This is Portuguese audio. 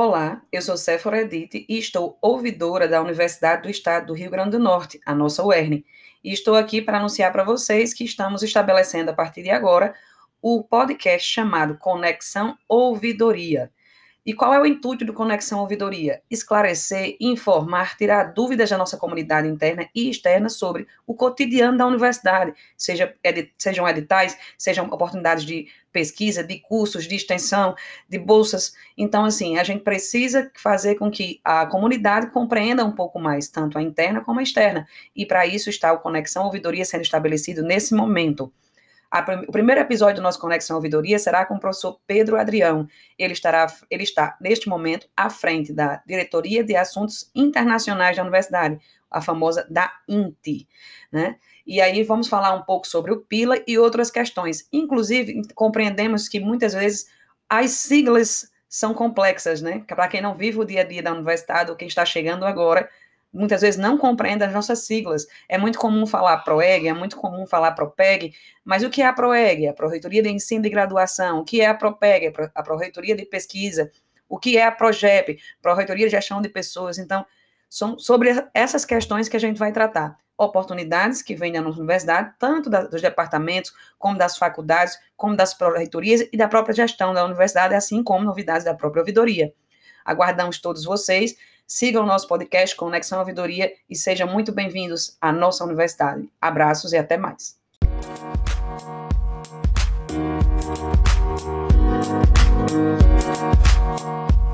Olá, eu sou Séfora Edith e estou ouvidora da Universidade do Estado do Rio Grande do Norte, a nossa UERN. E estou aqui para anunciar para vocês que estamos estabelecendo a partir de agora o podcast chamado Conexão Ouvidoria. E qual é o intuito do Conexão Ouvidoria? Esclarecer, informar, tirar dúvidas da nossa comunidade interna e externa sobre o cotidiano da universidade, seja, edit, sejam editais, sejam oportunidades de pesquisa, de cursos, de extensão, de bolsas. Então, assim, a gente precisa fazer com que a comunidade compreenda um pouco mais, tanto a interna como a externa. E para isso está o Conexão Ouvidoria sendo estabelecido nesse momento. A, o primeiro episódio do nosso Conexão Ouvidoria será com o professor Pedro Adrião. Ele, estará, ele está, neste momento, à frente da Diretoria de Assuntos Internacionais da Universidade, a famosa da INTI. Né? E aí vamos falar um pouco sobre o PILA e outras questões. Inclusive, compreendemos que muitas vezes as siglas são complexas, né? Para quem não vive o dia a dia da universidade ou quem está chegando agora, muitas vezes não compreende as nossas siglas. É muito comum falar PROEG, é muito comum falar PROPEG, mas o que é a PROEG? A Proreitoria de Ensino de Graduação. O que é a PROPEG? A Proreitoria de Pesquisa. O que é a PROGEP? Proreitoria de Gestão de Pessoas. Então, são sobre essas questões que a gente vai tratar. Oportunidades que vêm da nossa universidade, tanto da, dos departamentos, como das faculdades, como das proreitorias e da própria gestão da universidade, assim como novidades da própria ouvidoria. Aguardamos todos vocês. Sigam o nosso podcast Conexão Ouvidoria e sejam muito bem-vindos à nossa universidade. Abraços e até mais. Música